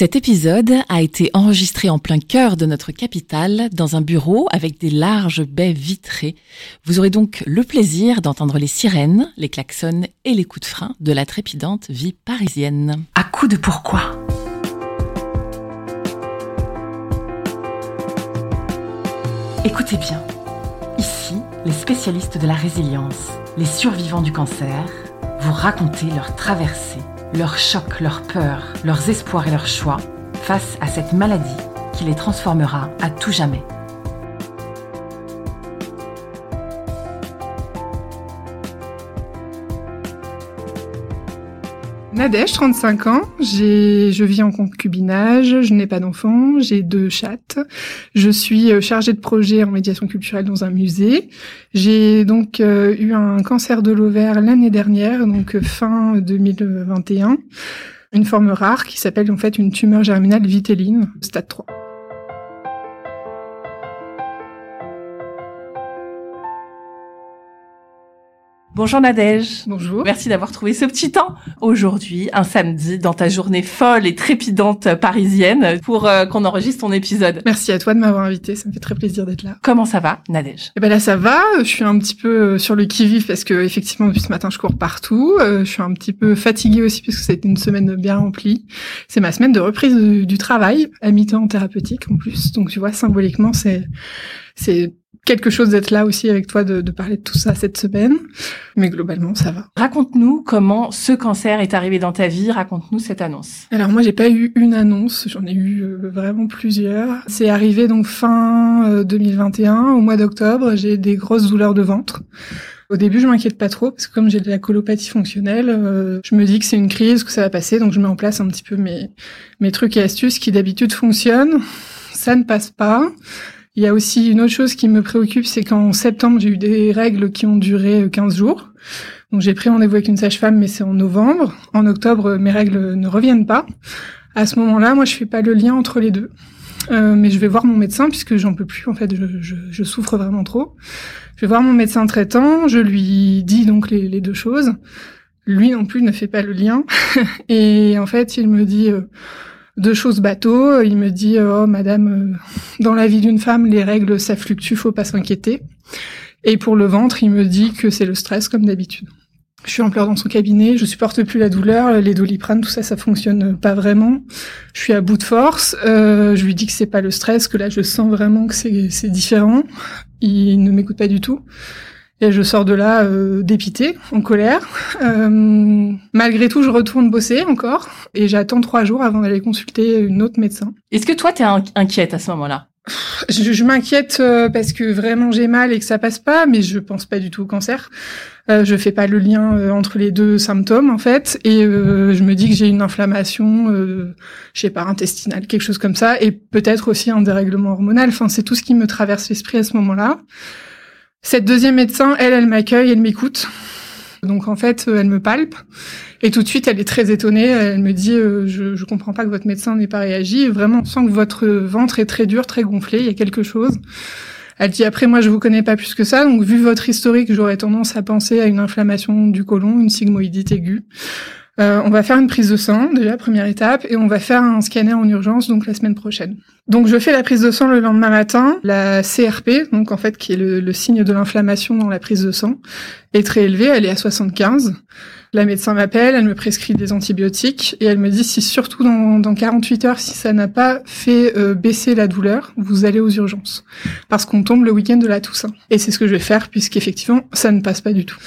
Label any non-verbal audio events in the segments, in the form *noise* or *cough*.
Cet épisode a été enregistré en plein cœur de notre capitale, dans un bureau avec des larges baies vitrées. Vous aurez donc le plaisir d'entendre les sirènes, les klaxons et les coups de frein de la trépidante vie parisienne. À coup de pourquoi? Écoutez bien. Ici, les spécialistes de la résilience, les survivants du cancer, vous raconter leur traversée leurs chocs, leurs peurs, leurs espoirs et leurs choix face à cette maladie qui les transformera à tout jamais. Nadège, 35 ans, je vis en concubinage, je n'ai pas d'enfant, j'ai deux chattes, je suis euh, chargée de projet en médiation culturelle dans un musée. J'ai donc euh, eu un cancer de l'ovaire l'année dernière, donc euh, fin 2021, une forme rare qui s'appelle en fait une tumeur germinale vitelline, stade 3. Bonjour Nadège. Bonjour. Merci d'avoir trouvé ce petit temps aujourd'hui, un samedi, dans ta journée folle et trépidante parisienne, pour euh, qu'on enregistre ton épisode. Merci à toi de m'avoir invité, ça me fait très plaisir d'être là. Comment ça va, Nadège? Eh ben là, ça va. Je suis un petit peu euh, sur le qui-vive parce que effectivement depuis ce matin, je cours partout. Euh, je suis un petit peu fatiguée aussi parce que c'était une semaine bien remplie. C'est ma semaine de reprise du travail à mi-temps thérapeutique en plus. Donc tu vois, symboliquement, c'est c'est quelque chose d'être là aussi avec toi, de, de, parler de tout ça cette semaine. Mais globalement, ça va. Raconte-nous comment ce cancer est arrivé dans ta vie. Raconte-nous cette annonce. Alors moi, j'ai pas eu une annonce. J'en ai eu euh, vraiment plusieurs. C'est arrivé donc fin 2021, euh, au mois d'octobre. J'ai des grosses douleurs de ventre. Au début, je m'inquiète pas trop parce que comme j'ai de la colopathie fonctionnelle, euh, je me dis que c'est une crise, que ça va passer, donc je mets en place un petit peu mes mes trucs et astuces qui d'habitude fonctionnent. Ça ne passe pas. Il y a aussi une autre chose qui me préoccupe, c'est qu'en septembre, j'ai eu des règles qui ont duré 15 jours. Donc j'ai pris rendez-vous avec une sage-femme, mais c'est en novembre. En octobre, mes règles ne reviennent pas. À ce moment-là, moi, je fais pas le lien entre les deux. Euh, mais je vais voir mon médecin puisque j'en peux plus. En fait, je, je, je, souffre vraiment trop. Je vais voir mon médecin traitant. Je lui dis donc les, les deux choses. Lui non plus ne fait pas le lien. *laughs* Et en fait, il me dit. Euh, deux choses bateau. Il me dit oh madame, euh, dans la vie d'une femme, les règles ça fluctue, faut pas s'inquiéter. Et pour le ventre, il me dit que c'est le stress comme d'habitude. Je suis en pleurs dans son cabinet, je supporte plus la douleur, les doliprane, tout ça, ça fonctionne pas vraiment. Je suis à bout de force. Euh, je lui dis que c'est pas le stress, que là je sens vraiment que c'est différent. Il ne m'écoute pas du tout. Et je sors de là euh, dépitée, en colère. Euh, malgré tout, je retourne bosser encore et j'attends trois jours avant d'aller consulter une autre médecin. Est-ce que toi, t'es inquiète à ce moment-là? Je, je m'inquiète euh, parce que vraiment j'ai mal et que ça passe pas, mais je pense pas du tout au cancer. Euh, je fais pas le lien euh, entre les deux symptômes en fait, et euh, je me dis que j'ai une inflammation, je sais pas, intestinale, quelque chose comme ça, et peut-être aussi un dérèglement hormonal. Enfin, c'est tout ce qui me traverse l'esprit à ce moment-là. Cette deuxième médecin, elle, elle m'accueille, elle m'écoute. Donc en fait, elle me palpe et tout de suite, elle est très étonnée. Elle me dit euh, je, je comprends pas que votre médecin n'ait pas réagi. Vraiment, on sent que votre ventre est très dur, très gonflé. Il y a quelque chose. Elle dit après moi je vous connais pas plus que ça, donc vu votre historique, j'aurais tendance à penser à une inflammation du côlon, une sigmoïdite aiguë. Euh, on va faire une prise de sang, déjà, première étape, et on va faire un scanner en urgence, donc la semaine prochaine. Donc je fais la prise de sang le lendemain matin. La CRP, donc en fait qui est le, le signe de l'inflammation dans la prise de sang, est très élevée, elle est à 75. La médecin m'appelle, elle me prescrit des antibiotiques et elle me dit si surtout dans, dans 48 heures, si ça n'a pas fait euh, baisser la douleur, vous allez aux urgences. Parce qu'on tombe le week-end de la Toussaint. Et c'est ce que je vais faire puisqu'effectivement, ça ne passe pas du tout.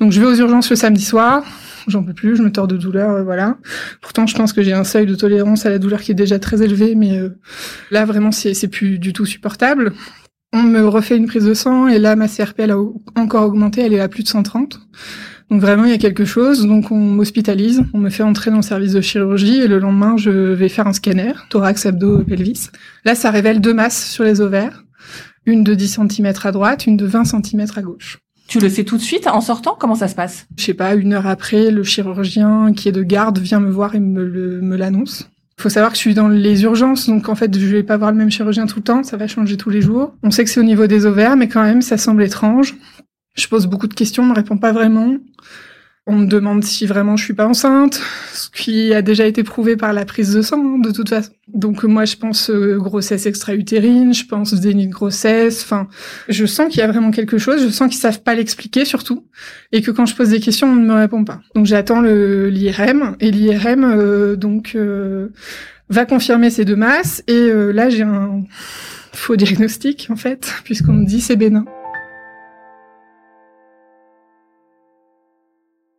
Donc je vais aux urgences le samedi soir, j'en peux plus, je me tords de douleur, euh, voilà. Pourtant, je pense que j'ai un seuil de tolérance à la douleur qui est déjà très élevé, mais euh, là, vraiment, c'est plus du tout supportable. On me refait une prise de sang, et là, ma CRP, elle a encore augmenté, elle est à plus de 130. Donc vraiment, il y a quelque chose. Donc on m'hospitalise, on me fait entrer dans le service de chirurgie, et le lendemain, je vais faire un scanner, thorax, abdo, pelvis. Là, ça révèle deux masses sur les ovaires, une de 10 cm à droite, une de 20 cm à gauche. Tu le sais tout de suite en sortant Comment ça se passe? Je sais pas, une heure après, le chirurgien qui est de garde vient me voir et me l'annonce. Il faut savoir que je suis dans les urgences, donc en fait, je vais pas voir le même chirurgien tout le temps, ça va changer tous les jours. On sait que c'est au niveau des ovaires, mais quand même, ça semble étrange. Je pose beaucoup de questions, on me répond pas vraiment. On me demande si vraiment je suis pas enceinte, ce qui a déjà été prouvé par la prise de sang, de toute façon. Donc moi, je pense euh, grossesse extra-utérine, je pense déni de grossesse. Enfin, je sens qu'il y a vraiment quelque chose. Je sens qu'ils savent pas l'expliquer surtout, et que quand je pose des questions, on ne me répond pas. Donc j'attends l'IRM et l'IRM euh, donc euh, va confirmer ces deux masses. Et là, j'ai un faux diagnostic en fait, puisqu'on me dit c'est bénin.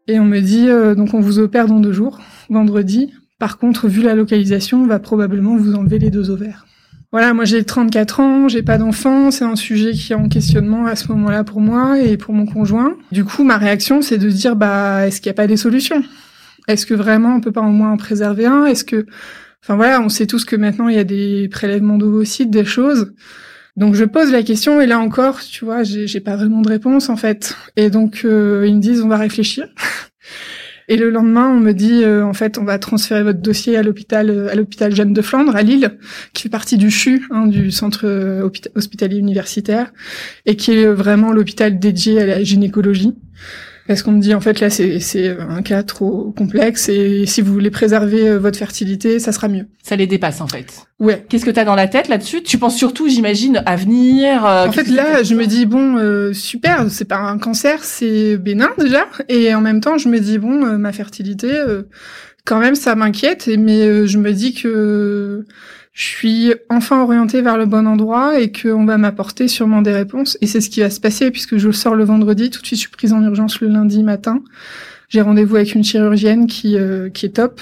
Et on me dit, euh, donc on vous opère dans deux jours, vendredi. Par contre, vu la localisation, on va probablement vous enlever les deux ovaires. Voilà, moi j'ai 34 ans, j'ai pas d'enfant, c'est un sujet qui est en questionnement à ce moment-là pour moi et pour mon conjoint. Du coup, ma réaction, c'est de dire, bah, est-ce qu'il n'y a pas des solutions? Est-ce que vraiment on peut pas au moins en préserver un? Est-ce que, enfin voilà, on sait tous que maintenant il y a des prélèvements d'ovocytes, des choses. Donc je pose la question et là encore, tu vois, j'ai pas vraiment de réponse en fait. Et donc euh, ils me disent on va réfléchir. Et le lendemain, on me dit euh, en fait, on va transférer votre dossier à l'hôpital euh, à l'hôpital Jeanne de Flandre à Lille, qui fait partie du CHU, hein, du centre hospitalier universitaire, et qui est vraiment l'hôpital dédié à la gynécologie. Parce qu'on me dit en fait là c'est un cas trop complexe et si vous voulez préserver euh, votre fertilité, ça sera mieux. Ça les dépasse en fait. Ouais. Qu'est-ce que tu as dans la tête là-dessus? Tu penses surtout, j'imagine, à venir. Euh, en fait là, je me dis bon euh, super, c'est pas un cancer, c'est bénin déjà et en même temps, je me dis bon ma fertilité quand même ça m'inquiète mais je me dis que je suis enfin orientée vers le bon endroit et qu'on va m'apporter sûrement des réponses. Et c'est ce qui va se passer puisque je sors le vendredi. Tout de suite, je suis prise en urgence le lundi matin. J'ai rendez-vous avec une chirurgienne qui euh, qui est top.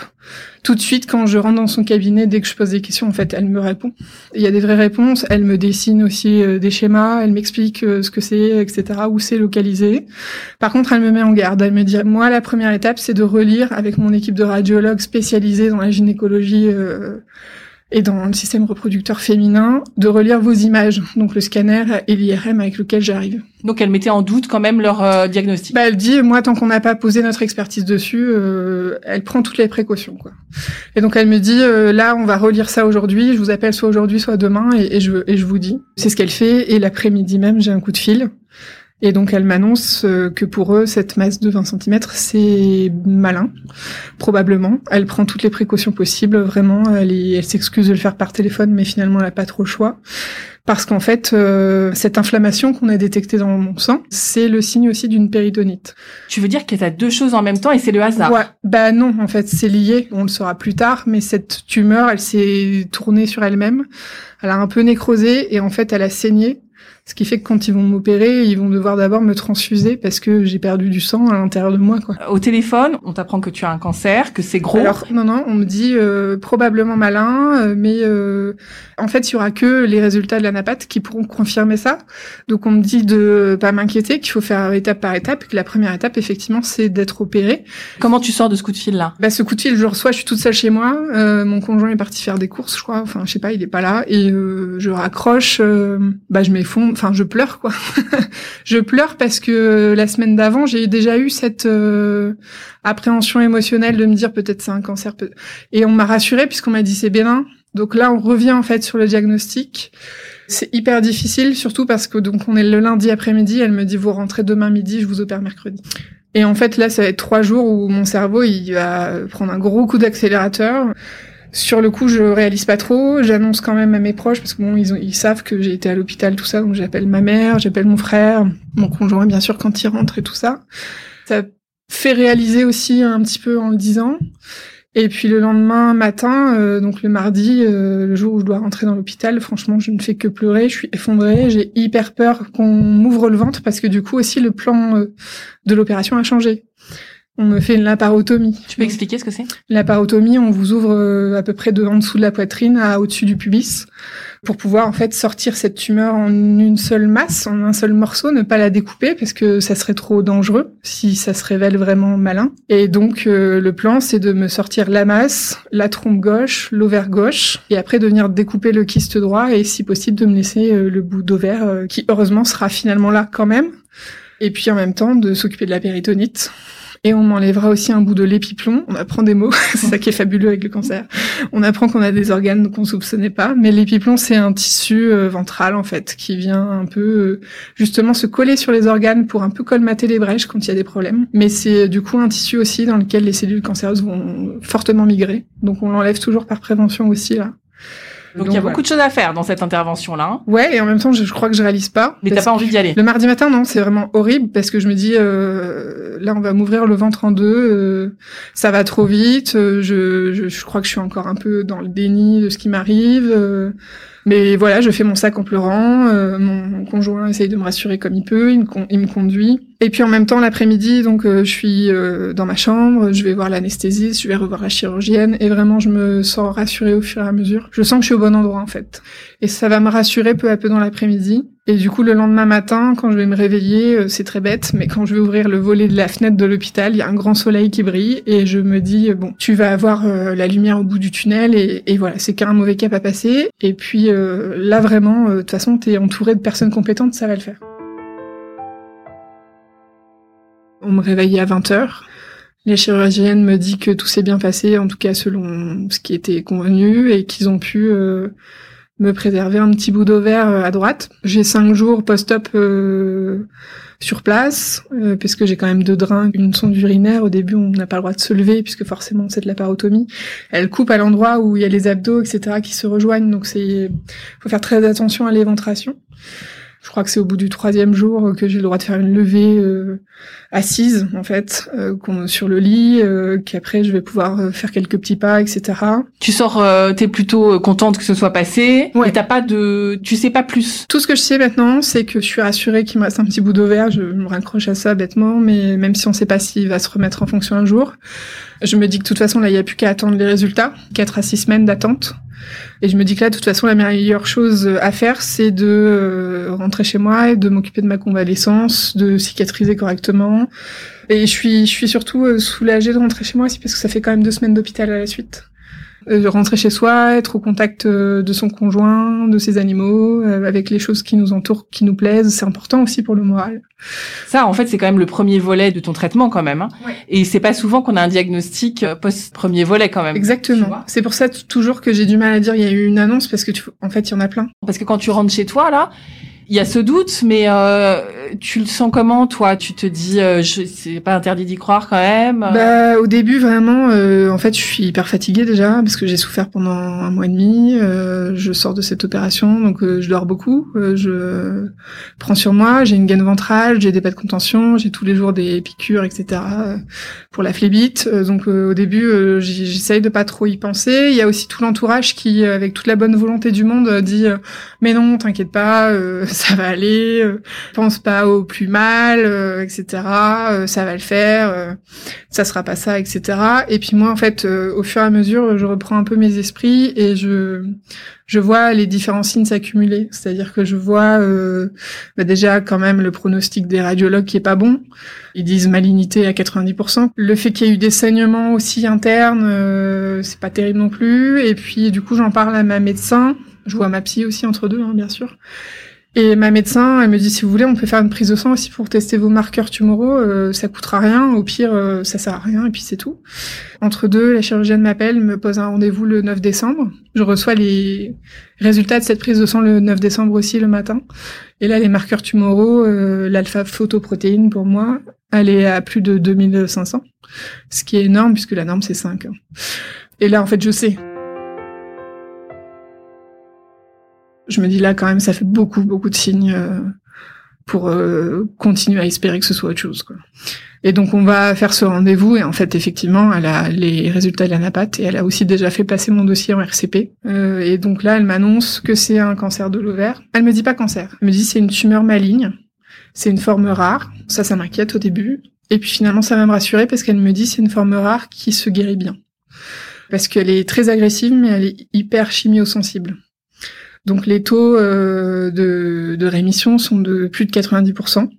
Tout de suite, quand je rentre dans son cabinet, dès que je pose des questions, en fait, elle me répond. Il y a des vraies réponses. Elle me dessine aussi euh, des schémas. Elle m'explique euh, ce que c'est, etc. Où c'est localisé. Par contre, elle me met en garde. Elle me dit, moi, la première étape, c'est de relire avec mon équipe de radiologues spécialisés dans la gynécologie et dans le système reproducteur féminin, de relire vos images, donc le scanner et l'IRM avec lequel j'arrive. Donc elle mettait en doute quand même leur euh, diagnostic. Bah elle dit moi tant qu'on n'a pas posé notre expertise dessus, euh, elle prend toutes les précautions quoi. Et donc elle me dit euh, là on va relire ça aujourd'hui, je vous appelle soit aujourd'hui soit demain et, et je et je vous dis. C'est ce qu'elle fait et l'après-midi même j'ai un coup de fil et donc elle m'annonce euh, que pour eux, cette masse de 20 cm, c'est malin, probablement. Elle prend toutes les précautions possibles, vraiment. Elle, elle s'excuse de le faire par téléphone, mais finalement, elle n'a pas trop le choix. Parce qu'en fait, euh, cette inflammation qu'on a détectée dans mon sang, c'est le signe aussi d'une péridonite. Tu veux dire qu'elle a deux choses en même temps et c'est le hasard? Ouais, bah non, en fait, c'est lié. On le saura plus tard, mais cette tumeur, elle s'est tournée sur elle-même. Elle a un peu nécrosé et en fait, elle a saigné ce qui fait que quand ils vont m'opérer, ils vont devoir d'abord me transfuser parce que j'ai perdu du sang à l'intérieur de moi. Quoi. Au téléphone, on t'apprend que tu as un cancer, que c'est gros. Alors non, non, on me dit euh, probablement malin, euh, mais euh, en fait, il y aura que les résultats de la napate qui pourront confirmer ça. Donc on me dit de pas m'inquiéter, qu'il faut faire étape par étape, que la première étape, effectivement, c'est d'être opéré. Comment tu sors de ce coup de fil là Bah ce coup de fil, je reçois, je suis toute seule chez moi. mon conjoint est parti faire des courses, je crois. Enfin, je sais pas, il est pas là, et je raccroche. bah je m'effondre enfin je pleure quoi. *laughs* je pleure parce que la semaine d'avant, j'ai déjà eu cette euh, appréhension émotionnelle de me dire peut-être c'est un cancer et on m'a rassurée puisqu'on m'a dit c'est bénin. Donc là, on revient en fait sur le diagnostic. C'est hyper difficile, surtout parce que donc on est le lundi après-midi. Elle me dit vous rentrez demain midi, je vous opère mercredi. Et en fait là, ça va être trois jours où mon cerveau il va prendre un gros coup d'accélérateur. Sur le coup, je réalise pas trop. J'annonce quand même à mes proches parce que bon, ils, ils savent que j'ai été à l'hôpital, tout ça. Donc j'appelle ma mère, j'appelle mon frère, mon conjoint bien sûr quand il rentre et tout ça. Ça fait réaliser aussi un petit peu en le disant. Et puis le lendemain matin, euh, donc le mardi, euh, le jour où je dois rentrer dans l'hôpital, franchement, je ne fais que pleurer. Je suis effondrée. J'ai hyper peur qu'on m'ouvre le ventre parce que du coup aussi le plan euh, de l'opération a changé. On me fait une laparotomie. Tu peux expliquer ce que c'est? Laparotomie, on vous ouvre euh, à peu près de en dessous de la poitrine à au-dessus du pubis pour pouvoir en fait sortir cette tumeur en une seule masse, en un seul morceau, ne pas la découper parce que ça serait trop dangereux si ça se révèle vraiment malin. Et donc euh, le plan c'est de me sortir la masse, la trompe gauche, l'ovaire gauche et après de venir découper le kyste droit et si possible de me laisser euh, le bout d'ovaire qui heureusement sera finalement là quand même. Et puis en même temps de s'occuper de la péritonite Et on m'enlèvera aussi un bout de l'épiplomb. On apprend des mots, *laughs* c'est ça qui est fabuleux avec le cancer. On apprend qu'on a des organes qu'on soupçonnait pas. Mais l'épiplomb, c'est un tissu euh, ventral en fait qui vient un peu euh, justement se coller sur les organes pour un peu colmater les brèches quand il y a des problèmes. Mais c'est du coup un tissu aussi dans lequel les cellules cancéreuses vont fortement migrer. Donc on l'enlève toujours par prévention aussi là. Donc, il y a beaucoup de choses à faire dans cette intervention-là. Ouais, et en même temps, je, crois que je réalise pas. Mais t'as pas envie d'y aller. Le mardi matin, non, c'est vraiment horrible parce que je me dis, euh, là, on va m'ouvrir le ventre en deux, euh, ça va trop vite. Euh, je, je, je, crois que je suis encore un peu dans le déni de ce qui m'arrive. Mais voilà, je fais mon sac en pleurant. Euh, mon conjoint essaye de me rassurer comme il peut. Il me, il me conduit. Et puis en même temps, l'après-midi, donc euh, je suis euh, dans ma chambre. Je vais voir l'anesthésiste, je vais revoir la chirurgienne. Et vraiment, je me sens rassurée au fur et à mesure. Je sens que je suis au bon endroit en fait. Et ça va me rassurer peu à peu dans l'après-midi. Et du coup, le lendemain matin, quand je vais me réveiller, euh, c'est très bête, mais quand je vais ouvrir le volet de la fenêtre de l'hôpital, il y a un grand soleil qui brille et je me dis bon, tu vas avoir euh, la lumière au bout du tunnel et, voilà, c'est qu'un mauvais cap à passer. Et puis euh, là, vraiment, de toute façon, t'es entouré de personnes compétentes, ça va le faire. On me réveillait à 20 h La chirurgienne me dit que tout s'est bien passé, en tout cas selon ce qui était convenu, et qu'ils ont pu me préserver un petit bout d'ovaire euh, à droite. J'ai cinq jours post-op euh, sur place, euh, puisque j'ai quand même deux drains, une sonde urinaire. Au début, on n'a pas le droit de se lever, puisque forcément c'est de la parotomie. Elle coupe à l'endroit où il y a les abdos, etc., qui se rejoignent. Donc c'est, faut faire très attention à l'éventration. Je crois que c'est au bout du troisième jour que j'ai le droit de faire une levée euh, assise, en fait, euh, sur le lit, euh, qu'après je vais pouvoir euh, faire quelques petits pas, etc. Tu sors, euh, t'es plutôt contente que ce soit passé, ouais. et t'as pas de, tu sais pas plus. Tout ce que je sais maintenant, c'est que je suis rassurée qu'il me reste un petit bout d'ovaire. Je me raccroche à ça bêtement, mais même si on sait pas s'il va se remettre en fonction un jour, je me dis que de toute façon là, il y a plus qu'à attendre les résultats, quatre à six semaines d'attente. Et je me dis que là, de toute façon, la meilleure chose à faire, c'est de euh, rentrer chez moi et de m'occuper de ma convalescence, de cicatriser correctement. Et je suis, je suis surtout euh, soulagée de rentrer chez moi aussi parce que ça fait quand même deux semaines d'hôpital à la suite. Euh, rentrer chez soi, être au contact euh, de son conjoint, de ses animaux, euh, avec les choses qui nous entourent, qui nous plaisent, c'est important aussi pour le moral. Ça, en fait, c'est quand même le premier volet de ton traitement quand même. Hein. Ouais. Et c'est pas souvent qu'on a un diagnostic post premier volet quand même. Exactement. C'est pour ça toujours que j'ai du mal à dire il y a eu une annonce parce que tu, en fait, il y en a plein. Parce que quand tu rentres chez toi là, il y a ce doute, mais euh, tu le sens comment, toi? Tu te dis, euh, je, c'est pas interdit d'y croire quand même bah, Au début, vraiment, euh, en fait, je suis hyper fatiguée déjà, parce que j'ai souffert pendant un mois et demi. Euh, je sors de cette opération, donc euh, je dors beaucoup. Euh, je prends sur moi, j'ai une gaine ventrale, j'ai des pas de contention, j'ai tous les jours des piqûres, etc. pour la phlébite. donc au début, j'essaye de pas trop y penser. Il y a aussi tout l'entourage qui, avec toute la bonne volonté du monde, dit, mais non, t'inquiète pas ça va aller, euh, pense pas au plus mal, euh, etc. Euh, ça va le faire, euh, ça sera pas ça, etc. Et puis moi, en fait, au fur et à mesure, je reprends un peu mes esprits et je je vois les différents signes s'accumuler. C'est-à-dire que je vois bah déjà quand même le pronostic des radiologues qui est pas bon. Ils disent malignité à 90%. Le fait qu'il y ait eu des saignements aussi internes, c'est pas terrible non plus. Et puis du coup, j'en parle à ma médecin. Je vois ma psy aussi entre deux, hein, bien sûr. Et ma médecin, elle me dit si vous voulez, on peut faire une prise de sang aussi pour tester vos marqueurs tumoraux. Euh, ça coûtera rien. Au pire, euh, ça sert à rien et puis c'est tout. Entre deux, la chirurgienne m'appelle, me pose un rendez-vous le 9 décembre. Je reçois les résultats de cette prise de sang le 9 décembre aussi le matin. Et là, les marqueurs tumoraux, euh, l'alpha photoprotéine pour moi, elle est à plus de 2500, ce qui est énorme puisque la norme c'est 5. Et là, en fait, je sais. Je me dis là quand même ça fait beaucoup beaucoup de signes euh, pour euh, continuer à espérer que ce soit autre chose quoi. Et donc on va faire ce rendez-vous et en fait effectivement elle a les résultats de la napate et elle a aussi déjà fait passer mon dossier en RCP euh, et donc là elle m'annonce que c'est un cancer de l'ovaire. Elle me dit pas cancer, elle me dit c'est une tumeur maligne, c'est une forme rare. Ça ça m'inquiète au début et puis finalement ça va me rassurer parce qu'elle me dit c'est une forme rare qui se guérit bien parce qu'elle est très agressive mais elle est hyper chimiosensible. Donc les taux euh, de, de, rémission sont de plus de 90%.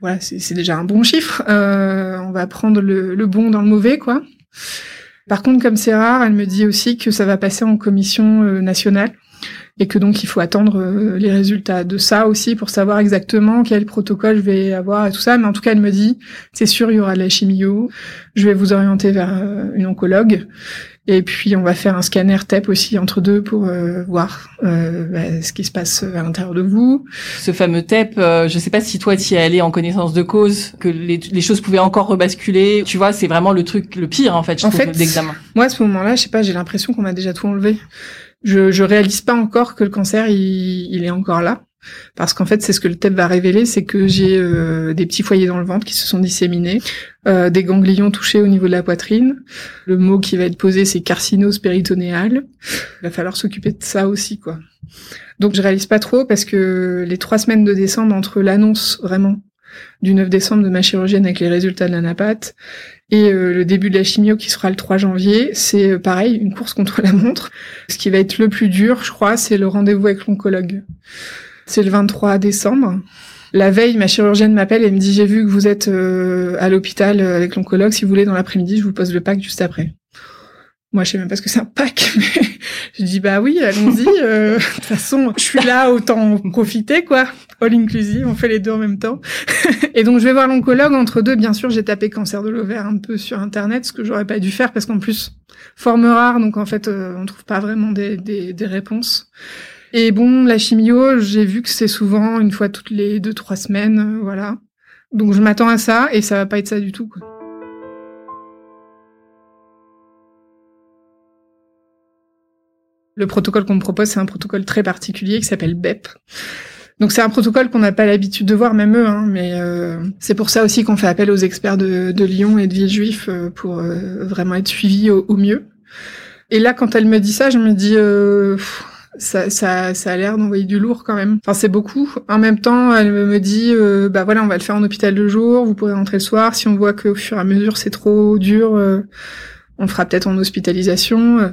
Voilà, c'est déjà un bon chiffre. Euh, on va prendre le, le, bon dans le mauvais, quoi. Par contre, comme c'est rare, elle me dit aussi que ça va passer en commission euh, nationale et que donc il faut attendre euh, les résultats de ça aussi pour savoir exactement quel protocole je vais avoir et tout ça. Mais en tout cas, elle me dit, c'est sûr, il y aura de la chimio. Je vais vous orienter vers euh, une oncologue. Et puis on va faire un scanner TEP aussi entre deux pour euh, voir euh, bah, ce qui se passe à l'intérieur de vous. Ce fameux TEP, euh, je sais pas si toi tu y es allé en connaissance de cause, que les, les choses pouvaient encore rebasculer. Tu vois, c'est vraiment le truc le pire en fait, je en trouve, d'examen. Moi à ce moment-là, je sais pas, j'ai l'impression qu'on m'a déjà tout enlevé. Je, je réalise pas encore que le cancer il, il est encore là. Parce qu'en fait, c'est ce que le TEP va révéler, c'est que j'ai euh, des petits foyers dans le ventre qui se sont disséminés, euh, des ganglions touchés au niveau de la poitrine. Le mot qui va être posé, c'est carcinose péritonéale. Il va falloir s'occuper de ça aussi, quoi. Donc je réalise pas trop parce que les trois semaines de décembre entre l'annonce vraiment du 9 décembre de ma chirurgienne avec les résultats de l'anapathe et euh, le début de la chimio qui sera le 3 janvier, c'est euh, pareil, une course contre la montre. Ce qui va être le plus dur, je crois, c'est le rendez-vous avec l'oncologue. C'est le 23 décembre. La veille, ma chirurgienne m'appelle et me dit j'ai vu que vous êtes euh, à l'hôpital avec l'oncologue. Si vous voulez, dans l'après-midi, je vous pose le pack juste après. Moi, je sais même pas ce que c'est un pack, *laughs* mais je dis bah oui, allons-y. euh, De toute façon, je suis là, autant en profiter quoi. All inclusive, on fait les deux en même temps. *laughs* et donc, je vais voir l'oncologue. Entre deux, bien sûr, j'ai tapé cancer de l'ovaire un peu sur internet, ce que j'aurais pas dû faire parce qu'en plus, forme rare, donc en fait, euh, on trouve pas vraiment des, des réponses. Et bon, la chimio, j'ai vu que c'est souvent une fois toutes les deux trois semaines, euh, voilà. Donc je m'attends à ça et ça va pas être ça du tout. Le protocole qu'on me propose, c'est un protocole très particulier qui s'appelle BEP. Donc c'est un protocole qu'on n'a pas l'habitude de voir, même eux, hein, mais euh, c'est pour ça aussi qu'on fait appel aux experts de, Lyon et de Villejuif euh, pour euh, vraiment être suivis au, mieux. Et là, quand elle me dit ça, je me dis, euh, ça, ça, ça a l'air d'envoyer du lourd quand même. Enfin, c'est beaucoup. En même temps, elle me dit, euh, bah voilà, on va le faire en hôpital de jour, vous pourrez rentrer le soir. Si on voit qu'au fur et à mesure c'est trop dur, euh, on fera peut-être en hospitalisation. Euh,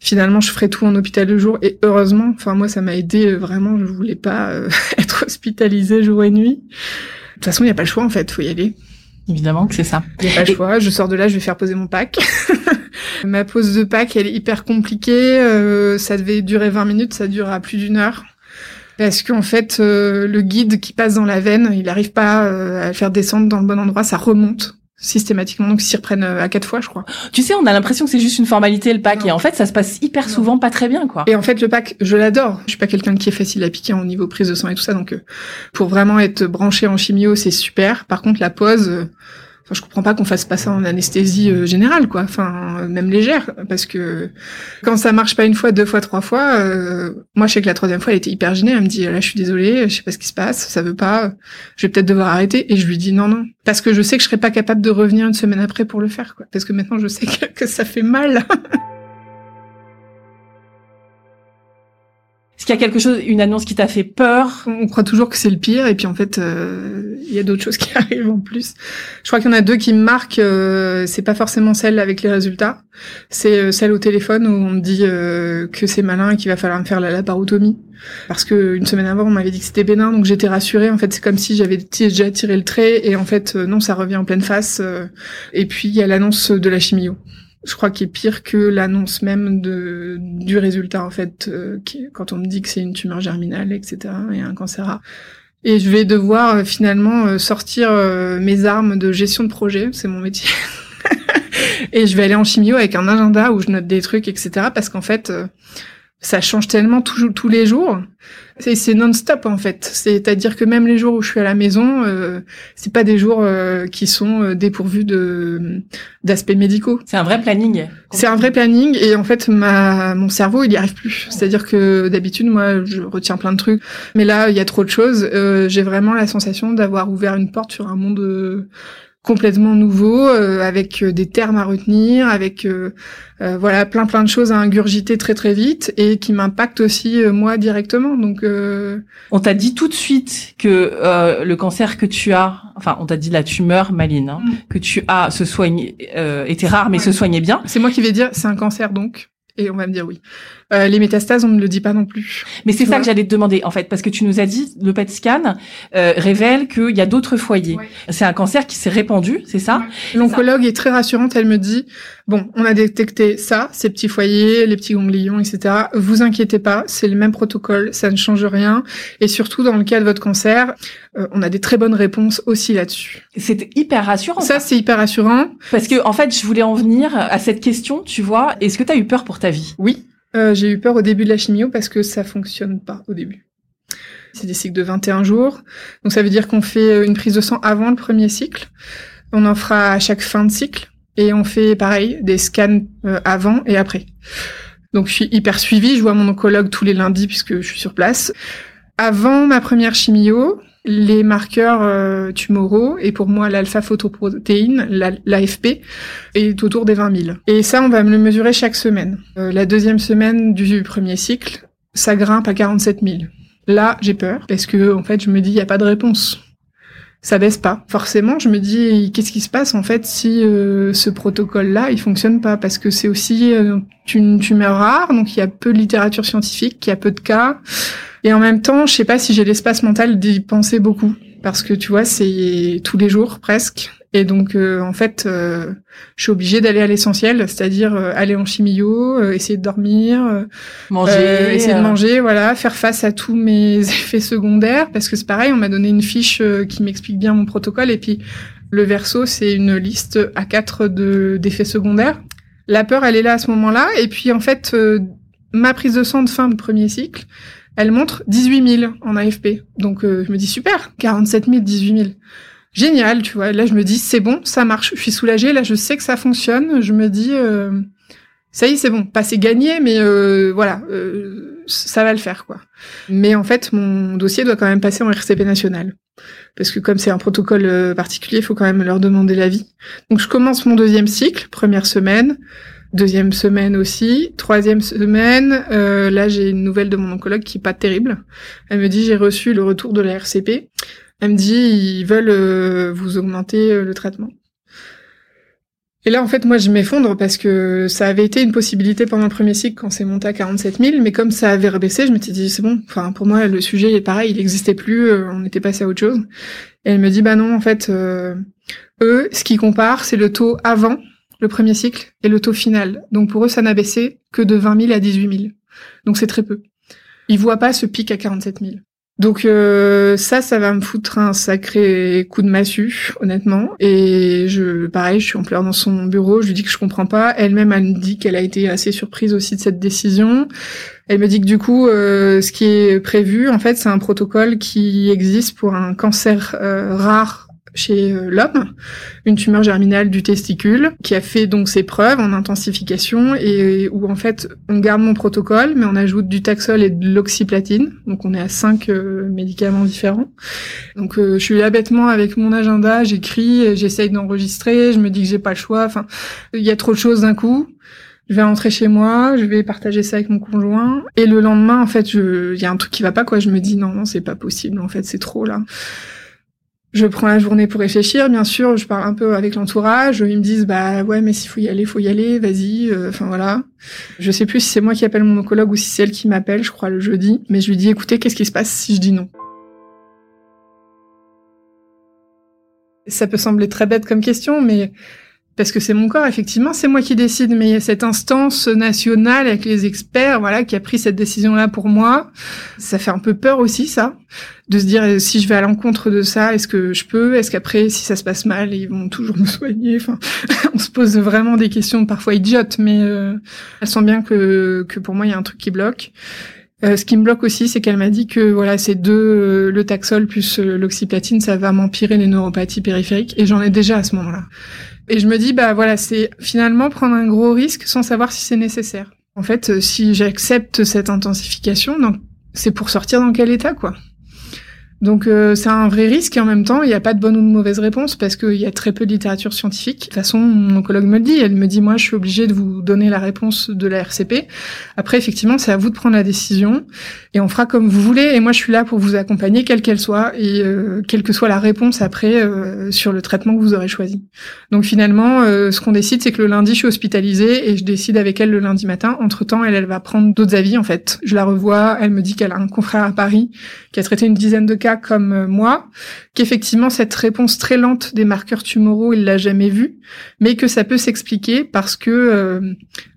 finalement, je ferai tout en hôpital de jour. Et heureusement, enfin moi, ça m'a aidé euh, vraiment. Je voulais pas euh, *laughs* être hospitalisée jour et nuit. De toute façon, il n'y a pas le choix en fait, faut y aller. Évidemment que c'est ça. Il n'y a pas le choix. Je sors de là, je vais faire poser mon pack. *laughs* Ma pose de pack, elle est hyper compliquée. Euh, ça devait durer 20 minutes, ça durera plus d'une heure. Parce qu'en fait, euh, le guide qui passe dans la veine, il n'arrive pas euh, à le faire descendre dans le bon endroit, ça remonte systématiquement, donc ils s'y reprennent à quatre fois, je crois. Tu sais, on a l'impression que c'est juste une formalité le pack, non. et en fait, ça se passe hyper non. souvent pas très bien, quoi. Et en fait, le pack, je l'adore. Je suis pas quelqu'un qui est facile à piquer au niveau prise de sang et tout ça, donc pour vraiment être branché en chimio, c'est super. Par contre, la pause Je comprends pas qu'on fasse pas ça en anesthésie euh, générale, quoi. Enfin, euh, même légère, parce que quand ça marche pas une fois, deux fois, trois fois, euh, moi, je sais que la troisième fois, elle était hyper gênée. Elle me dit, là, je suis désolée, je sais pas ce qui se passe, ça veut pas, je vais peut-être devoir arrêter. Et je lui dis non, non, parce que je sais que je serais pas capable de revenir une semaine après pour le faire, quoi. Parce que maintenant, je sais *laughs* que ça fait mal. *laughs* Est-ce qu'il y a quelque chose, une annonce qui t'a fait peur? On croit toujours que c'est le pire, et puis en fait, il euh, y a d'autres choses *laughs* qui arrivent en plus. Je crois qu'il y en a deux qui me marquent. Euh, c'est pas forcément celle avec les résultats. C'est euh, celle au téléphone où on me dit euh, que c'est malin et qu'il va falloir me faire la laparotomie. Parce que une semaine avant, on m'avait dit que c'était bénin, donc j'étais rassurée. En fait, c'est comme si j'avais déjà tiré le trait, et en fait, euh, non, ça revient en pleine face. et puis il y a l'annonce de la chimio je crois qu'il est pire que l'annonce même de du résultat en fait euh, quand on me dit que c'est une tumeur germinale etc et un cancer et je vais devoir euh, finalement euh, sortir euh, mes armes de gestion de projet c'est mon métier. *laughs* Et je vais aller en chimio avec un agenda où je note des trucs etc parce qu'en fait ça change tellement tous tous les jours c'est non-stop en fait. C'est-à-dire que même les jours où je suis à la maison, euh, c'est pas des jours euh, qui sont euh, dépourvus de d'aspects médicaux. C'est un vrai planning. C'est un vrai planning et en fait ma mon cerveau il y arrive plus. C'est-à-dire que d'habitude moi je retiens plein de trucs, mais là il y a trop de choses. Euh, J'ai vraiment la sensation d'avoir ouvert une porte sur un monde euh, complètement nouveau, euh, avec euh, des termes à retenir, avec euh, euh, voilà plein plein de choses à ingurgiter très très vite et qui m'impactent aussi euh, moi directement. Donc on t'a dit tout de suite que le cancer que tu as, enfin on t'a dit la tumeur maligne hein, mm. que tu as se soignait était rare mais ouais. se soignait bien. C'est moi qui vais dire c'est un cancer donc et on va me dire oui. Euh, les métastases, on ne le dit pas non plus. Mais c'est ça que j'allais te demander, en fait, parce que tu nous as dit, le PET scan euh, révèle qu'il y a d'autres foyers. C'est un cancer qui s'est répandu, c'est ça L'oncologue est très rassurante, elle me dit, bon, on a détecté ça, ces petits foyers, les petits ganglions, etc. Vous inquiétez pas, c'est le même protocole, ça ne change rien. Et surtout, dans le cas de votre cancer, euh, on a des très bonnes réponses aussi là-dessus. C'est hyper rassurant. Ça, c'est hyper rassurant. Parce que, en fait, je voulais en venir à cette question, tu vois, est-ce que tu as eu peur pour ta vie? Oui. Euh, j'ai eu peur au début de la chimio parce que ça fonctionne pas au début. C'est des cycles de 21 jours. Donc ça veut dire qu'on fait euh, une prise de sang avant le premier cycle. On en fera à chaque fin de cycle. Et on fait pareil, des scans euh, avant et après. Donc je suis hyper suivie. Je vois mon oncologue tous les lundis puisque je suis sur place. Avant ma première chimio, les marqueurs euh, tumoraux et pour moi l'alpha-photoprotéine, l'AFP, est autour des 20 000. Et ça, on va me le mesurer chaque semaine. Euh, la deuxième semaine du premier cycle, ça grimpe à 47 000. Là, j'ai peur parce que en fait, je me dis il y a pas de réponse. Ça baisse pas. Forcément, je me dis qu'est-ce qui se passe en fait si euh, ce protocole-là il fonctionne pas? Parce que c'est aussi une tumeur rare, donc il y a peu de littérature scientifique, il y a peu de cas. Et en même temps, je sais pas si j'ai l'espace mental d'y penser beaucoup parce que tu vois, c'est tous les jours presque. Et donc, euh, en fait, euh, je suis obligée d'aller à l'essentiel, c'est-à-dire euh, aller en chimio, essayer de dormir, manger, essayer de manger, voilà, faire face à tous mes *laughs* effets secondaires, parce que c'est pareil, on m'a donné une fiche qui m'explique bien mon protocole, et puis le verso, c'est une liste à quatre de d'effets secondaires. La peur, elle est là à ce moment-là, et puis en fait, ma prise de sang de fin de premier cycle, elle montre 18 000 en AFP. Donc euh, je me dis super, 47 000, 18 000. Génial, tu vois. Là je me dis c'est bon, ça marche. Je suis soulagée. Là je sais que ça fonctionne. Je me dis euh, ça y est c'est bon. Pas c'est gagné, mais euh, voilà, ça va le faire quoi. Mais en fait mon dossier doit quand même passer en RCP national parce que comme c'est un protocole particulier, il faut quand même leur demander l'avis. Donc je commence mon deuxième cycle, première semaine. Deuxième semaine aussi. Troisième semaine, euh, là j'ai une nouvelle de mon oncologue qui est pas terrible. Elle me dit j'ai reçu le retour de la RCP. Elle me dit ils veulent euh, vous augmenter euh, le traitement. Et là en fait moi je m'effondre parce que ça avait été une possibilité pendant le premier cycle quand c'est monté à 47 000, mais comme ça avait rebaissé, je m'étais dit c'est bon. Enfin pour moi le sujet est pareil, il n'existait plus, on était passé à autre chose. Et elle me dit bah non en fait eux ce qui compare c'est le taux avant le premier cycle, et le taux final. Donc pour eux, ça n'a baissé que de 20 000 à 18 000. Donc c'est très peu. Ils voient pas ce pic à 47 000. Donc euh, ça, ça va me foutre un sacré coup de massue, honnêtement. Et je, pareil, je suis en pleurs dans son bureau. Je lui dis que je comprends pas. Elle-même, elle me dit qu'elle a été assez surprise aussi de cette décision. Elle me dit que du coup, euh, ce qui est prévu, en fait, c'est un protocole qui existe pour un cancer euh, rare chez euh, l'homme, une tumeur germinale du testicule, qui a fait donc ses preuves en intensification et où en fait on garde mon protocole, mais on ajoute du taxol et de l'oxyplatine, donc on est à cinq euh, médicaments différents. Donc euh, je suis là bêtement avec mon agenda, j'écris, j'essaye d'enregistrer, je me dis que j'ai pas le choix. Enfin, il y a trop de choses d'un coup. Je vais rentrer chez moi, je vais partager ça avec mon conjoint. Et le lendemain, en fait, il y a un truc qui va pas, quoi. Je me dis, non, non, c'est pas possible. En fait, c'est trop, là. Je prends la journée pour réfléchir, bien sûr, je parle un peu avec l'entourage, ils me disent bah ouais mais s'il faut y aller, faut y aller, vas-y, euh, enfin voilà. Je sais plus si c'est moi qui appelle mon oncologue ou si c'est elle qui m'appelle, je crois le jeudi, mais je lui dis écoutez, qu'est-ce qui se passe si je dis non? Ça peut sembler très bête comme question, mais parce que c'est mon corps, effectivement, c'est moi qui décide, mais il y a cette instance nationale avec les experts, voilà, qui a pris cette décision-là pour moi. Ça fait un peu peur aussi, ça, de se dire si je vais à l'encontre de ça, est-ce que je peux? Est-ce qu'après, si ça se passe mal, ils vont toujours *laughs* me soigner? Enfin, *laughs* on se pose vraiment des questions parfois idiotes, mais euh, elles sent bien que que pour moi, il y a un truc qui bloque. Euh, ce qui me bloque aussi, c'est qu'elle m'a dit que voilà, ces deux, euh, le taxol plus l'oxyplatine, ça va m'empirer les neuropathies périphériques, et j'en ai déjà à ce moment-là. Et je me dis, bah voilà, c'est finalement prendre un gros risque sans savoir si c'est nécessaire. En fait, euh, si j'accepte cette intensification, donc c'est pour sortir dans quel état, quoi. Donc euh, c'est un vrai risque et en même temps, il n'y a pas de bonne ou de mauvaise réponse parce qu'il y a très peu de littérature scientifique. De toute façon, mon oncologue me le dit, elle me dit moi je suis obligée de vous donner la réponse de la RCP. Après effectivement, c'est à vous de prendre la décision et on fera comme vous voulez et moi je suis là pour vous accompagner quelle qu'elle soit et euh, quelle que soit la réponse après euh, sur le traitement que vous aurez choisi. Donc finalement, ce qu'on décide c'est que le lundi je suis hospitalisée et je décide avec elle le lundi matin. Entre-temps, elle elle va prendre d'autres avis en fait. Je la revois, elle me dit qu'elle a un confrère à Paris qui a traité une dizaine de comme euh, moi, qu'effectivement cette réponse très lente des marqueurs tumoraux, il l'a jamais vue, mais que ça peut s'expliquer parce que euh,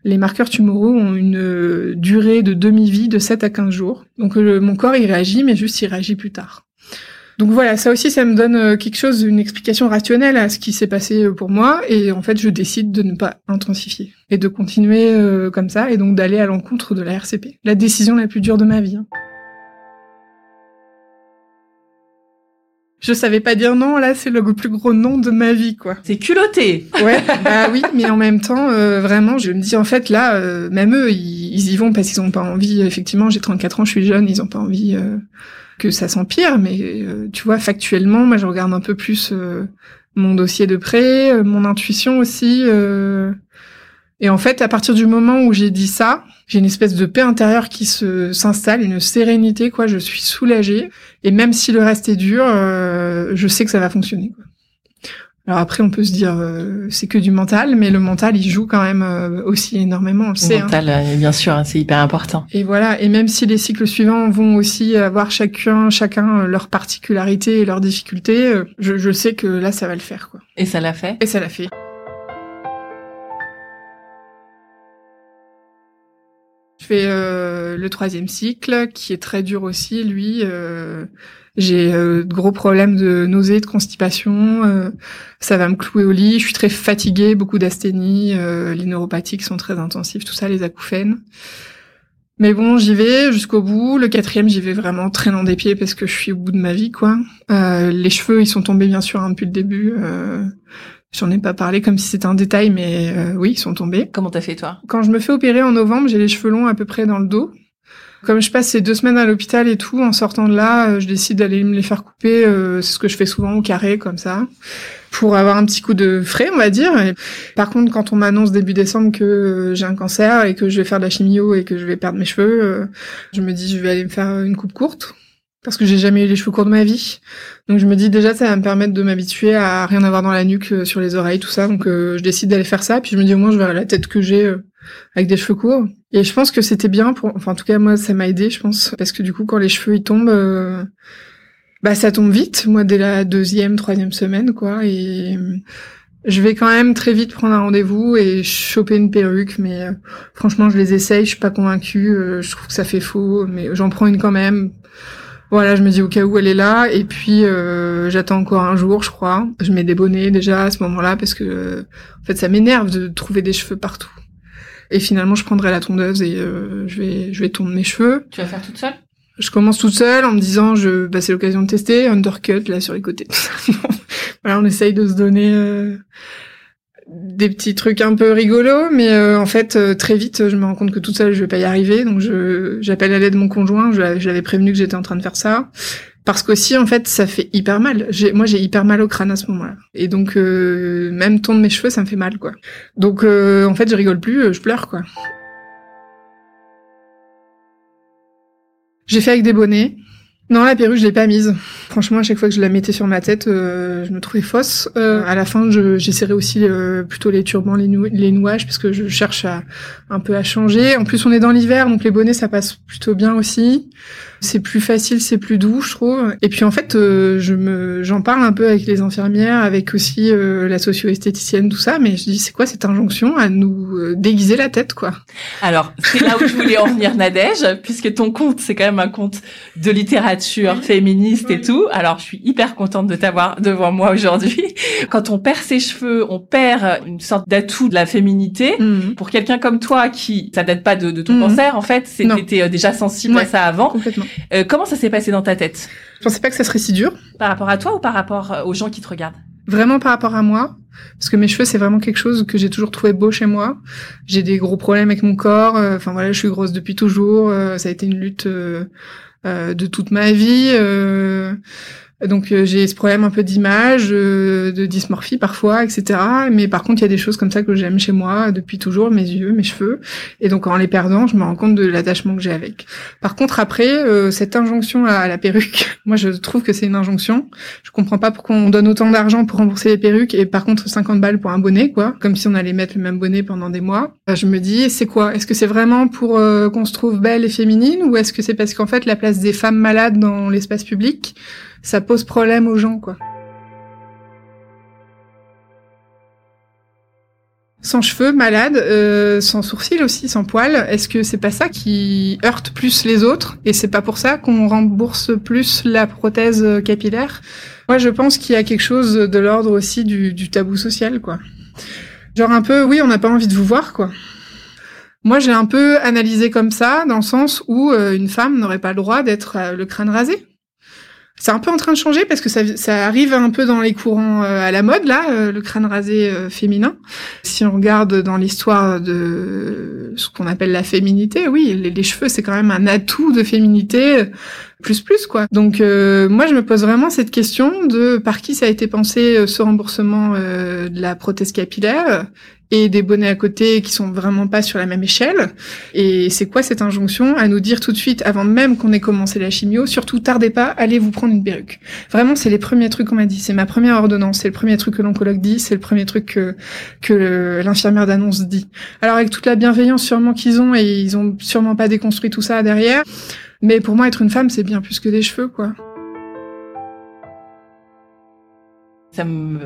les marqueurs tumoraux ont une euh, durée de demi-vie de 7 à 15 jours. Donc mon corps il réagit, mais juste il réagit plus tard. Donc voilà, ça aussi, ça me donne quelque chose, une explication rationnelle à ce qui s'est passé pour moi, et en fait, je décide de ne pas intensifier et de continuer comme ça, et donc d'aller à l'encontre de la RCP, la décision la plus dure de ma vie. Hein. Je savais pas dire non, là c'est le plus gros non de ma vie quoi. C'est culotté. Ouais, bah oui, mais en même temps euh, vraiment je me dis en fait là euh, même eux ils, y vont parce qu'ils ont pas envie effectivement, j'ai 34 ans, je suis jeune, ils ont pas envie euh, que ça s'empire mais tu vois factuellement moi je regarde un peu plus mon dossier de près, mon intuition aussi et en fait, à partir du moment où j'ai dit ça, j'ai une espèce de paix intérieure qui se s'installe, une sérénité, quoi. Je suis soulagée. Et même si le reste est dur, euh, je sais que ça va fonctionner. Quoi. Alors après, on peut se dire euh, c'est que du mental, mais le mental, il joue quand même euh, aussi énormément. On le, sait, hein. mental, bien sûr, hein, c'est hyper important. Et voilà. Et même si les cycles suivants vont aussi avoir chacun, chacun leur particularité et leurs difficultés, je, je sais que là, ça va le faire, quoi. Et ça l'a fait? Et ça l'a fait. Fais euh, le troisième cycle, qui est très dur aussi. Lui, euh, j'ai euh, de gros problèmes de nausées, de constipation. ça va me clouer au lit. Je suis très fatiguée, beaucoup d'asthénie. les neuropathiques sont très intensifs, tout ça, les acouphènes. Mais bon, j'y vais jusqu'au bout. Le quatrième, j'y vais vraiment traînant des pieds parce que je suis au bout de ma vie, quoi. les cheveux, ils sont tombés bien sûr hein, depuis le début. J'en ai pas parlé comme si c'était un détail, mais euh, oui, ils sont tombés. Comment t'as fait toi? Quand je me fais opérer en novembre, j'ai les cheveux longs à peu près dans le dos. Comme je passe ces deux semaines à l'hôpital et tout, en sortant de là, euh, je décide d'aller me les faire couper. Euh, c'est ce que je fais souvent au carré, comme ça, pour avoir un petit coup de frais, on va dire. par contre, quand on m'annonce début décembre que j'ai un cancer et que je vais faire de la chimio et que je vais perdre mes cheveux, je me dis je vais aller me faire une coupe courte parce que j'ai jamais eu les cheveux courts de ma vie. Donc je me dis déjà ça va me permettre de m'habituer à rien avoir dans la nuque, euh, sur les oreilles, tout ça. Donc euh, je décide d'aller faire ça. Puis je me dis au moins je verrai la tête que j'ai euh, avec des cheveux courts. Et je pense que c'était bien pour, enfin en tout cas moi ça m'a aidé, je pense, parce que du coup quand les cheveux ils tombent, bah ça tombe vite. Moi dès la deuxième, troisième semaine quoi. Et je vais quand même très vite prendre un rendez-vous et choper une perruque, mais franchement je les essaye, je suis pas convaincue, je trouve que ça fait faux, mais j'en prends une quand même voilà, je me dis au cas où elle est là, et puis euh, j'attends encore un jour, je crois. Je mets des bonnets déjà à ce moment-là parce que en fait ça m'énerve de trouver des cheveux partout. Et finalement, je prendrai la tondeuse et euh, je vais je vais tondre mes cheveux. Tu vas faire toute seule? Je commence toute seule en me disant je bah c'est l'occasion de tester undercut là sur les côtés. *laughs* voilà, on essaye de se donner euh, des petits trucs un peu rigolos, mais euh, en fait euh, très vite je me rends compte que toute seule je vais pas y arriver, donc je j'appelle à l'aide de mon conjoint. Je, l'avais prévenu que j'étais en train de faire ça parce qu'aussi en fait ça fait hyper mal. Moi j'ai hyper mal au crâne à ce moment-là, et donc euh, même tondre mes cheveux ça me fait mal quoi. Donc en fait je rigole plus, je pleure quoi. J'ai fait avec des bonnets. Non, la perruque, je l'ai pas mise. Franchement, à chaque fois que je la mettais sur ma tête, euh, je me trouvais fausse. Euh, à la fin, j'essaierai aussi euh, plutôt les turbans, les, les nouages, parce que je cherche à, un peu à changer. En plus, on est dans l'hiver, donc les bonnets, ça passe plutôt bien aussi. C'est plus facile, c'est plus doux, je trouve. Et puis en fait, euh, je me, j'en parle un peu avec les infirmières, avec aussi euh, la socio-esthéticienne, tout ça. Mais je dis, c'est quoi cette injonction à nous euh, déguiser la tête, quoi? Alors, c'est là où je voulais en venir, Nadège, puisque ton compte, c'est quand même un compte de littérature féministe et tout. Alors, je suis hyper contente de t'avoir devant moi aujourd'hui. *laughs* Quand on perd ses cheveux, on perd une sorte d'atout de la féminité. Mhm. Pour quelqu'un comme toi, qui ça date pas de, de ton mhm. cancer, en fait, c'était déjà sensible à ça avant. Complètement. Euh, comment ça s'est passé dans ta tête? Je pensais pas que ça serait si dur. Par rapport à toi ou par rapport euh, aux gens qui te regardent? Vraiment par rapport à moi. Parce que mes cheveux, c'est vraiment quelque chose que j'ai toujours trouvé beau chez moi. J'ai des gros problèmes avec mon corps. Euh, enfin voilà, je suis grosse depuis toujours. Euh, ça a été une lutte euh, de toute ma vie. Donc euh, j'ai ce problème un peu d'image, euh, de dysmorphie parfois, etc. Mais par contre, il y a des choses comme ça que j'aime chez moi depuis toujours, mes yeux, mes cheveux. Et donc en les perdant, je me rends compte de l'attachement que j'ai avec. Par contre, après, euh, cette injonction à la perruque, *laughs* moi je trouve que c'est une injonction. Je comprends pas pourquoi on donne autant d'argent pour rembourser les perruques et par contre 50 balles pour un bonnet, quoi. Comme si on allait mettre le même bonnet pendant des mois. Je me dis, c'est quoi? Est-ce que c'est vraiment pour qu'on se trouve belle et féminine? Ou est-ce que c'est parce qu'en fait la place des femmes malades dans l'espace public ça pose problème aux gens, quoi. Sans cheveux, malade, euh, sans sourcils aussi, sans poils, est-ce que c'est pas ça qui heurte plus les autres et c'est pas pour ça qu'on rembourse plus la prothèse capillaire? Moi, je pense qu'il y a quelque chose de l'ordre aussi du, tabou social, quoi. Genre un peu, oui, on n'a pas envie de vous voir, quoi. Moi, j'ai un peu analysé comme ça, dans le sens où euh, une femme n'aurait pas le droit d'être euh, le crâne rasé. C'est un peu en train de changer parce que ça, ça arrive un peu dans les courants euh, à la mode là, euh, le crâne rasé euh, féminin. Si on regarde dans l'histoire de ce qu'on appelle la féminité, oui, les, cheveux c'est quand même un atout de féminité plus plus quoi. Donc moi je me pose vraiment cette question de par qui ça a été pensé ce remboursement de la prothèse capillaire et des bonnets à côté qui sont vraiment pas sur la même échelle. Et c'est quoi cette injonction à nous dire tout de suite, avant même qu'on ait commencé la chimio, surtout tardez pas, allez vous prendre une perruque. Vraiment, c'est les premiers trucs qu'on m'a dit. C'est ma première ordonnance. C'est le premier truc que l'oncologue dit. C'est le premier truc que, que l'infirmière d'annonce dit. Alors avec toute la bienveillance sûrement qu'ils ont et ils ont sûrement pas déconstruit tout ça derrière. Mais pour moi, être une femme, c'est bien plus que des cheveux, quoi. Ça me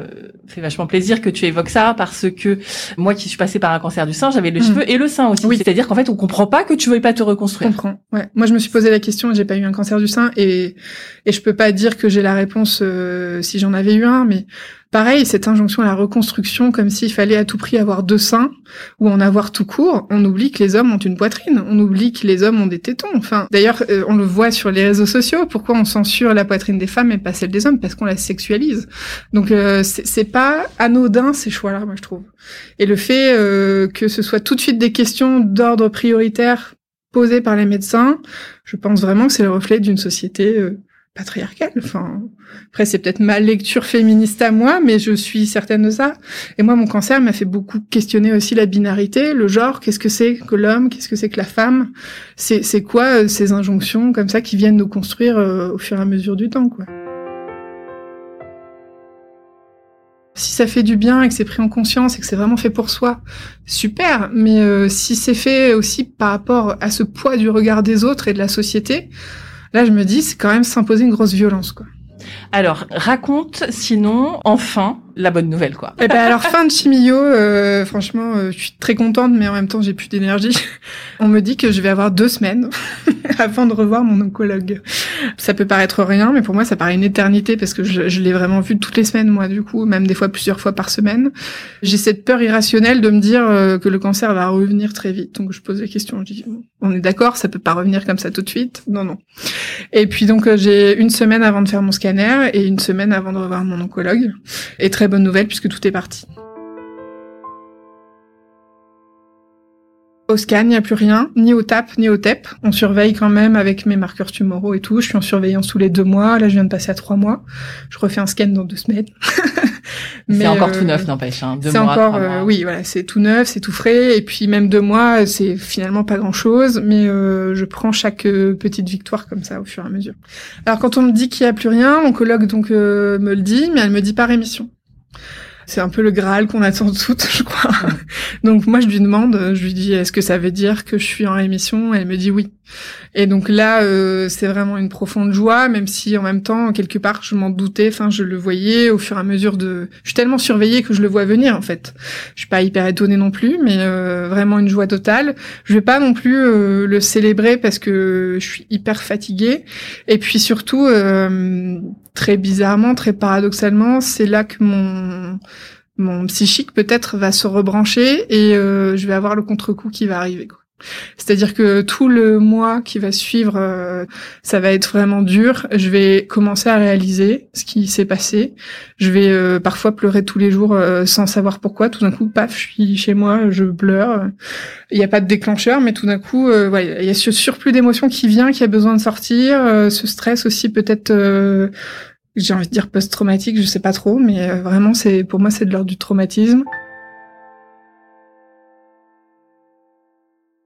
fait vachement plaisir que tu évoques ça parce que moi qui suis passée par un cancer du sein, j'avais les mm. cheveux et le sein aussi. Oui. C'est-à-dire qu'en fait, on comprend pas que tu veuilles pas te reconstruire. Je comprends. Ouais. Moi, je me suis posé la question, j'ai pas eu un cancer du sein et et je peux pas dire que j'ai la réponse euh, si j'en avais eu un, mais Pareil, cette injonction à la reconstruction, comme s'il fallait à tout prix avoir deux seins ou en avoir tout court, on oublie que les hommes ont une poitrine, on oublie que les hommes ont des tétons. Enfin, d'ailleurs, euh, on le voit sur les réseaux sociaux. Pourquoi on censure la poitrine des femmes et pas celle des hommes Parce qu'on la sexualise. Donc, euh, c'est pas anodin ces choix-là, moi je trouve. Et le fait euh, que ce soit tout de suite des questions d'ordre prioritaire posées par les médecins, je pense vraiment que c'est le reflet d'une société patriarcale. Enfin, après c'est peut-être ma lecture féministe à moi, mais je suis certaine de ça. Et moi, mon cancer m'a fait beaucoup questionner aussi la binarité, le genre. Qu'est-ce que c'est que l'homme Qu'est-ce que c'est que la femme C'est quoi euh, ces injonctions comme ça qui viennent nous construire euh, au fur et à mesure du temps, quoi. Si ça fait du bien et que c'est pris en conscience et que c'est vraiment fait pour soi, super. Mais euh, si c'est fait aussi par rapport à ce poids du regard des autres et de la société, Là, je me dis, c'est quand même s'imposer une grosse violence, quoi. Alors, raconte sinon, enfin, la bonne nouvelle, quoi. Eh ben alors, *laughs* fin de chimio, euh, franchement, euh, je suis très contente, mais en même temps, j'ai plus d'énergie. *laughs* On me dit que je vais avoir deux semaines *laughs* avant de revoir mon oncologue. Ça peut paraître rien, mais pour moi, ça paraît une éternité parce que je, je l'ai vraiment vu toutes les semaines, moi, du coup, même des fois plusieurs fois par semaine. J'ai cette peur irrationnelle de me dire euh, que le cancer va revenir très vite. Donc, je pose la question, je dis, on est d'accord, ça peut pas revenir comme ça tout de suite? Non, non. Et puis, donc, euh, j'ai une semaine avant de faire mon scanner et une semaine avant de revoir mon oncologue. Et très bonne nouvelle puisque tout est parti. Au scan, il n'y a plus rien, ni au TAP, ni au TEP. On surveille quand même avec mes marqueurs tumoraux et tout. Je suis en surveillance tous les deux mois. Là, je viens de passer à trois mois. Je refais un scan dans deux semaines. *laughs* c'est encore tout neuf, n'empêche. Hein. C'est encore, euh, oui, voilà, c'est tout neuf, c'est tout frais. Et puis même deux mois, c'est finalement pas grand-chose, mais euh, je prends chaque euh, petite victoire comme ça au fur et à mesure. Alors quand on me dit qu'il n'y a plus rien, l'oncologue donc me le dit, mais elle me dit pas rémission. C'est un peu le Graal qu'on attend toutes, je crois. donc moi, je lui demande, je lui dis, est-ce que ça veut dire que je suis en rémission? Elle me dit oui. Et donc là, euh, c'est vraiment une profonde joie, même si en même temps, quelque part, je m'en doutais. Enfin, je le voyais au fur et à mesure de. Je suis tellement surveillée que je le vois venir en fait. Je suis pas hyper étonnée non plus, mais euh, vraiment une joie totale. Je vais pas non plus euh, le célébrer parce que je suis hyper fatiguée. Et puis surtout, très bizarrement, très paradoxalement, c'est là que mon mon psychique peut-être va se rebrancher et je vais avoir le contre-coup qui va arriver. C'est-à-dire que tout le mois qui va suivre, euh, ça va être vraiment dur. Je vais commencer à réaliser ce qui s'est passé. Je vais euh, parfois pleurer tous les jours euh, sans savoir pourquoi. Tout d'un coup, paf, je suis chez moi, je pleure. Il n'y a pas de déclencheur, mais tout d'un coup, ouais, il y a ce surplus d'émotions qui vient, qui a besoin de sortir. ce stress aussi, peut-être, j'ai envie de dire post-traumatique, je sais pas trop, mais vraiment, c'est pour moi, c'est de l'ordre du traumatisme.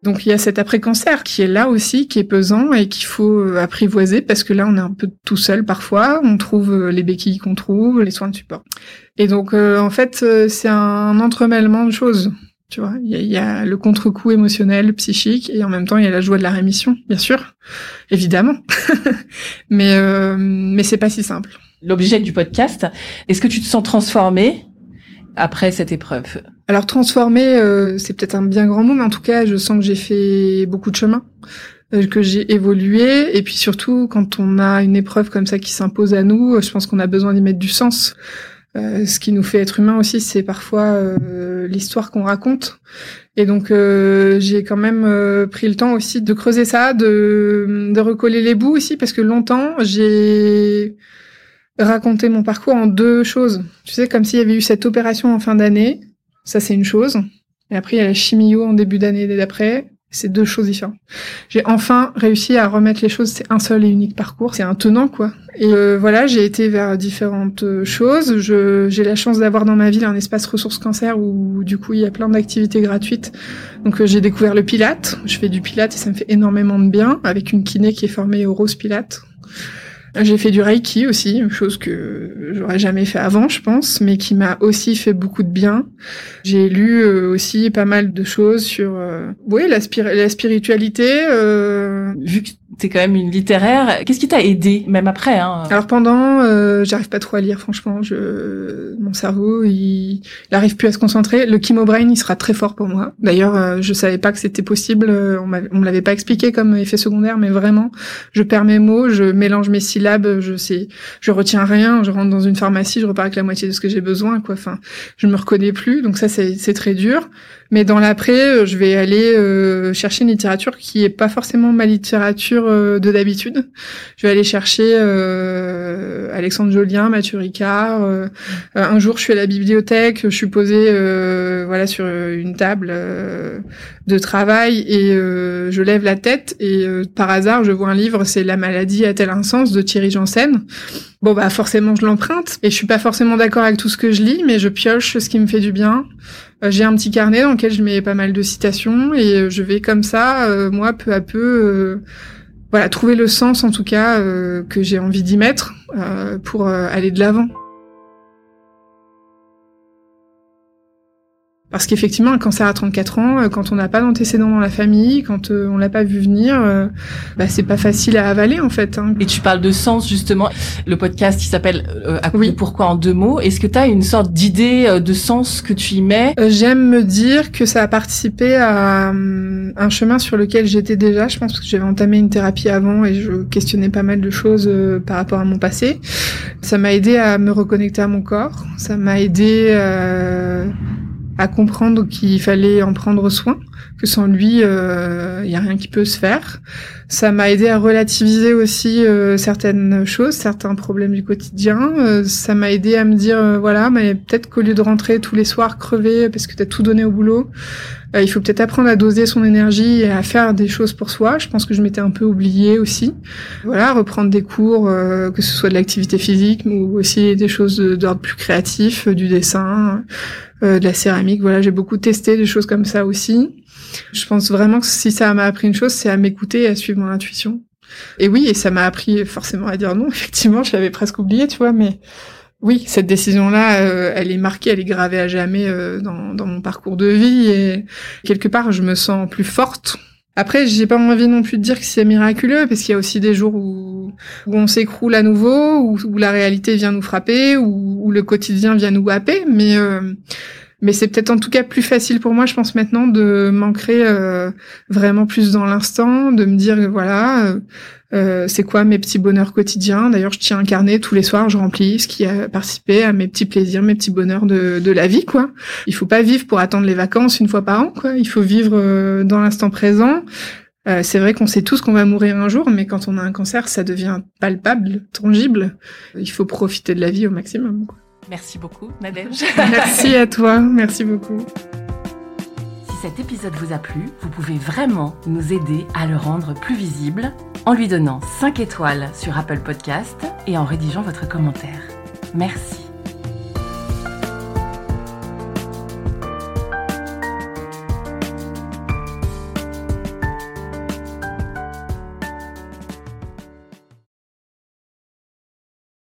Donc il y a cet après-cancer qui est là aussi, qui est pesant et qu'il faut euh, apprivoiser parce que là on est un peu tout seul parfois, on trouve euh, les béquilles qu'on trouve, les soins de support. Et donc euh, en fait c'est un entremêlement de choses. Tu vois, il y, a, le contre-coup émotionnel, psychique, et en même temps il y a la joie de la rémission, bien sûr, évidemment. *laughs* mais mais c'est pas si simple. L'objet du podcast, est-ce que tu te sens transformé après cette épreuve? Alors transformer, euh, c'est peut-être un bien grand mot, mais en tout cas, je sens que j'ai fait beaucoup de chemin, euh, que j'ai évolué, et puis surtout, quand on a une épreuve comme ça qui s'impose à nous, je pense qu'on a besoin d'y mettre du sens. Euh, ce qui nous fait être humain aussi, c'est parfois l'histoire qu'on raconte. Et donc j'ai quand même pris le temps aussi de creuser ça, de, de recoller les bouts aussi, parce que longtemps j'ai raconter mon parcours en deux choses. Tu sais, comme s'il y avait eu cette opération en fin d'année, ça c'est une chose. Et après, il y a la chimio en début d'année d'après. C'est deux choses différentes. J'ai enfin réussi à remettre les choses. C'est un seul et unique parcours. C'est un tenant, quoi. Et euh, voilà, j'ai été vers différentes euh, choses. j'ai la chance d'avoir dans ma ville un espace ressources cancer où, du coup, il y a plein d'activités gratuites. Donc, euh, j'ai découvert le pilate. Je fais du pilate et ça me fait énormément de bien avec une kiné qui est formée au rose pilate. J'ai fait du Reiki aussi, chose que j'aurais jamais fait avant, je pense, mais qui m'a aussi fait beaucoup de bien. J'ai lu euh, aussi pas mal de choses sur, euh, oui, la, la spiritualité. Euh... Vu que t'es quand même une littéraire. Qu'est-ce qui t'a aidé, même après hein? Alors pendant, euh, j'arrive pas trop à lire, franchement. Je, mon cerveau, il, il arrive plus à se concentrer. Le Brain, il sera très fort pour moi. D'ailleurs, euh, je savais pas que c'était possible. On, on me l'avait pas expliqué comme effet secondaire, mais vraiment, je perds mes mots, je mélange mes syllabes, je sais, je retiens rien. Je rentre dans une pharmacie, je repars avec la moitié de ce que j'ai besoin, quoi. Enfin, je me reconnais plus. Donc ça, c'est très dur. Mais dans l'après, euh, je vais aller euh, chercher une littérature qui est pas forcément ma littérature euh, de d'habitude. Je vais aller chercher Alexandre Jolien, Mathieu Ricard. un jour, je suis à la bibliothèque, je suis posée voilà sur une table de travail et je lève la tête et par hasard, je vois un livre, c'est La maladie a-t-elle un sens de Thierry Janssen. Bon bah forcément, je l'emprunte et je suis pas forcément d'accord avec tout ce que je lis, mais je pioche ce qui me fait du bien. Euh, j'ai un petit carnet dans lequel je mets pas mal de citations et euh, je vais comme ça, euh, moi, peu à peu, voilà, trouver le sens en tout cas que j'ai envie d'y mettre pour aller de l'avant. Parce qu'effectivement, un cancer à 34 ans, euh, quand on n'a pas d'antécédents dans la famille, quand euh, on l'a pas vu venir, euh, bah, c'est pas facile à avaler en fait. Hein. Et tu parles de sens justement. Le podcast qui s'appelle oui. pourquoi en deux mots. Est-ce que tu as une sorte d'idée de sens que tu y mets? J'aime me dire que ça a participé à un chemin sur lequel j'étais déjà. Je pense que j'avais entamé une thérapie avant et je questionnais pas mal de choses par rapport à mon passé. Ça m'a aidé à me reconnecter à mon corps. Ça m'a aidé à comprendre qu'il fallait en prendre soin, que sans lui, il euh, y a rien qui peut se faire. Ça m'a aidé à relativiser aussi euh, certaines choses, certains problèmes du quotidien. Euh, ça m'a aidé à me dire, euh, voilà, mais peut-être qu'au lieu de rentrer tous les soirs crevé parce que tu as tout donné au boulot, il faut peut-être apprendre à doser son énergie et à faire des choses pour soi. Je pense que je m'étais un peu oubliée aussi. Voilà, reprendre des cours, que ce soit de l'activité physique ou aussi des choses d'ordre plus créatif, du dessin, de la céramique. Voilà, j'ai beaucoup testé des choses comme ça aussi. Je pense vraiment que si ça m'a appris une chose, c'est à m'écouter et à suivre mon intuition. Et oui, et ça m'a appris forcément à dire non. *laughs* Effectivement, je l'avais presque oublié, tu vois, mais oui, cette décision-là, euh, elle est marquée, elle est gravée à jamais euh, dans, mon parcours de vie et quelque part, je me sens plus forte. Après, j'ai pas envie non plus de dire que c'est miraculeux, parce qu'il y a aussi des jours où, on s'écroule à nouveau, où, où, la réalité vient nous frapper, où, où, le quotidien vient nous happer, mais euh, Mais c'est peut-être en tout cas plus facile pour moi, je pense maintenant, de m'ancrer euh, vraiment plus dans l'instant, de me dire voilà, euh, euh, c'est quoi mes petits bonheurs quotidiens? D'ailleurs, je tiens un carnet tous les soirs, je remplis ce qui a participé à mes petits plaisirs, mes petits bonheurs de, de la vie, quoi. Il faut pas vivre pour attendre les vacances une fois par an, quoi. Il faut vivre dans l'instant présent. c'est vrai qu'on sait tous qu'on va mourir un jour, mais quand on a un cancer, ça devient palpable, tangible. Il faut profiter de la vie au maximum. Quoi. Merci beaucoup, Nadège. *laughs* merci à toi, merci beaucoup. Si cet épisode vous a plu, vous pouvez vraiment nous aider à le rendre plus visible en lui donnant 5 étoiles sur Apple Podcast et en rédigeant votre commentaire. Merci.